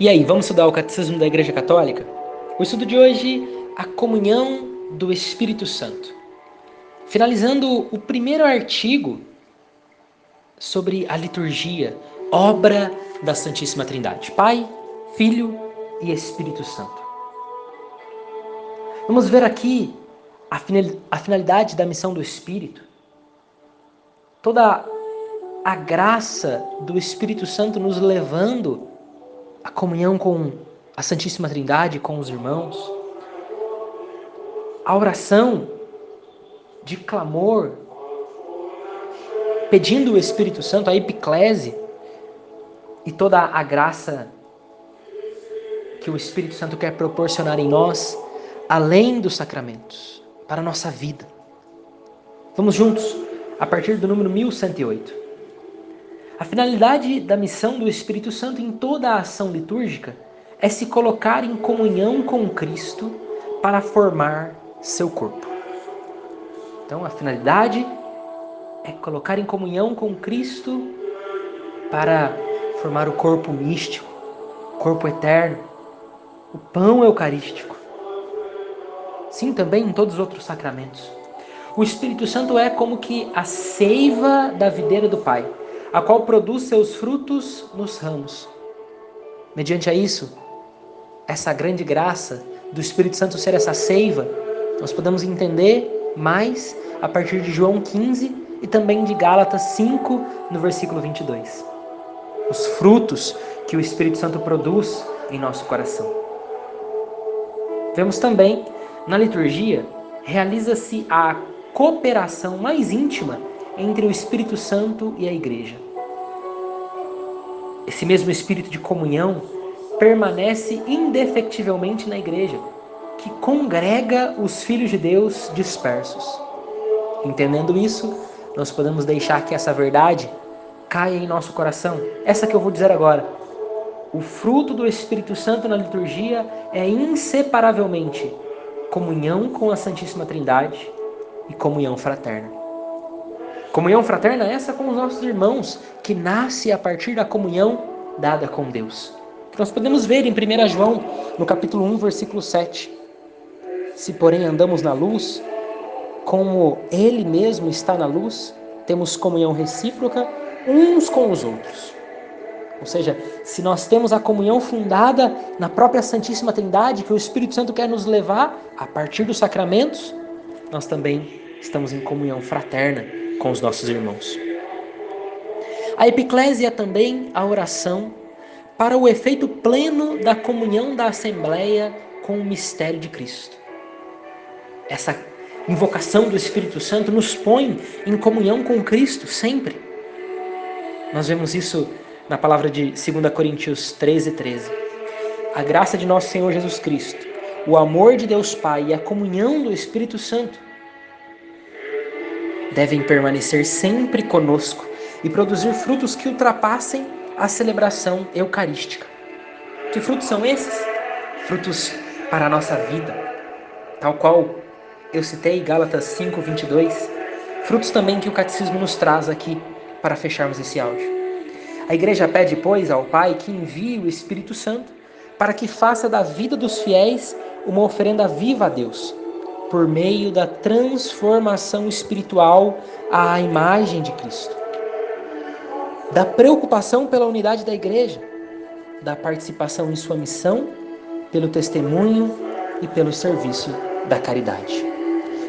E aí, vamos estudar o Catecismo da Igreja Católica? O estudo de hoje, a comunhão do Espírito Santo. Finalizando o primeiro artigo sobre a liturgia, obra da Santíssima Trindade, Pai, Filho e Espírito Santo. Vamos ver aqui a finalidade da missão do Espírito. Toda a graça do Espírito Santo nos levando a comunhão com a Santíssima Trindade, com os irmãos, a oração de clamor, pedindo o Espírito Santo, a epiclese e toda a graça que o Espírito Santo quer proporcionar em nós, além dos sacramentos, para a nossa vida. Vamos juntos, a partir do número 1108. A finalidade da missão do Espírito Santo em toda a ação litúrgica é se colocar em comunhão com Cristo para formar seu corpo. Então, a finalidade é colocar em comunhão com Cristo para formar o corpo místico, o corpo eterno, o pão eucarístico. Sim, também em todos os outros sacramentos. O Espírito Santo é como que a seiva da videira do Pai a qual produz seus frutos nos ramos. Mediante a isso, essa grande graça do Espírito Santo ser essa seiva, nós podemos entender mais a partir de João 15 e também de Gálatas 5, no versículo 22. Os frutos que o Espírito Santo produz em nosso coração. Vemos também na liturgia realiza-se a cooperação mais íntima entre o Espírito Santo e a Igreja. Esse mesmo espírito de comunhão permanece indefectivelmente na Igreja, que congrega os filhos de Deus dispersos. Entendendo isso, nós podemos deixar que essa verdade caia em nosso coração. Essa que eu vou dizer agora. O fruto do Espírito Santo na liturgia é inseparavelmente comunhão com a Santíssima Trindade e comunhão fraterna. Comunhão fraterna essa com os nossos irmãos, que nasce a partir da comunhão dada com Deus. Nós podemos ver em 1 João, no capítulo 1, versículo 7. Se, porém, andamos na luz, como Ele mesmo está na luz, temos comunhão recíproca uns com os outros. Ou seja, se nós temos a comunhão fundada na própria Santíssima Trindade, que o Espírito Santo quer nos levar a partir dos sacramentos, nós também estamos em comunhão fraterna com os nossos irmãos. A epiclésia é também a oração para o efeito pleno da comunhão da Assembleia com o mistério de Cristo. Essa invocação do Espírito Santo nos põe em comunhão com Cristo sempre. Nós vemos isso na palavra de 2 Coríntios 13, 13. A graça de nosso Senhor Jesus Cristo, o amor de Deus Pai e a comunhão do Espírito Santo devem permanecer sempre conosco e produzir frutos que ultrapassem a celebração eucarística. Que frutos são esses? Frutos para a nossa vida, tal qual eu citei Gálatas 5, 22. Frutos também que o catecismo nos traz aqui para fecharmos esse áudio. A igreja pede, pois, ao Pai que envie o Espírito Santo para que faça da vida dos fiéis uma oferenda viva a Deus por meio da transformação espiritual à imagem de Cristo, da preocupação pela unidade da igreja, da participação em sua missão, pelo testemunho e pelo serviço da caridade.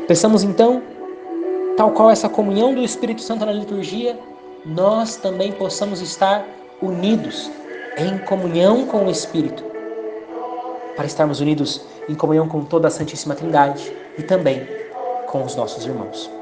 Pensamos então, tal qual essa comunhão do Espírito Santo na liturgia, nós também possamos estar unidos em comunhão com o Espírito, para estarmos unidos em comunhão com toda a Santíssima Trindade e também com os nossos irmãos.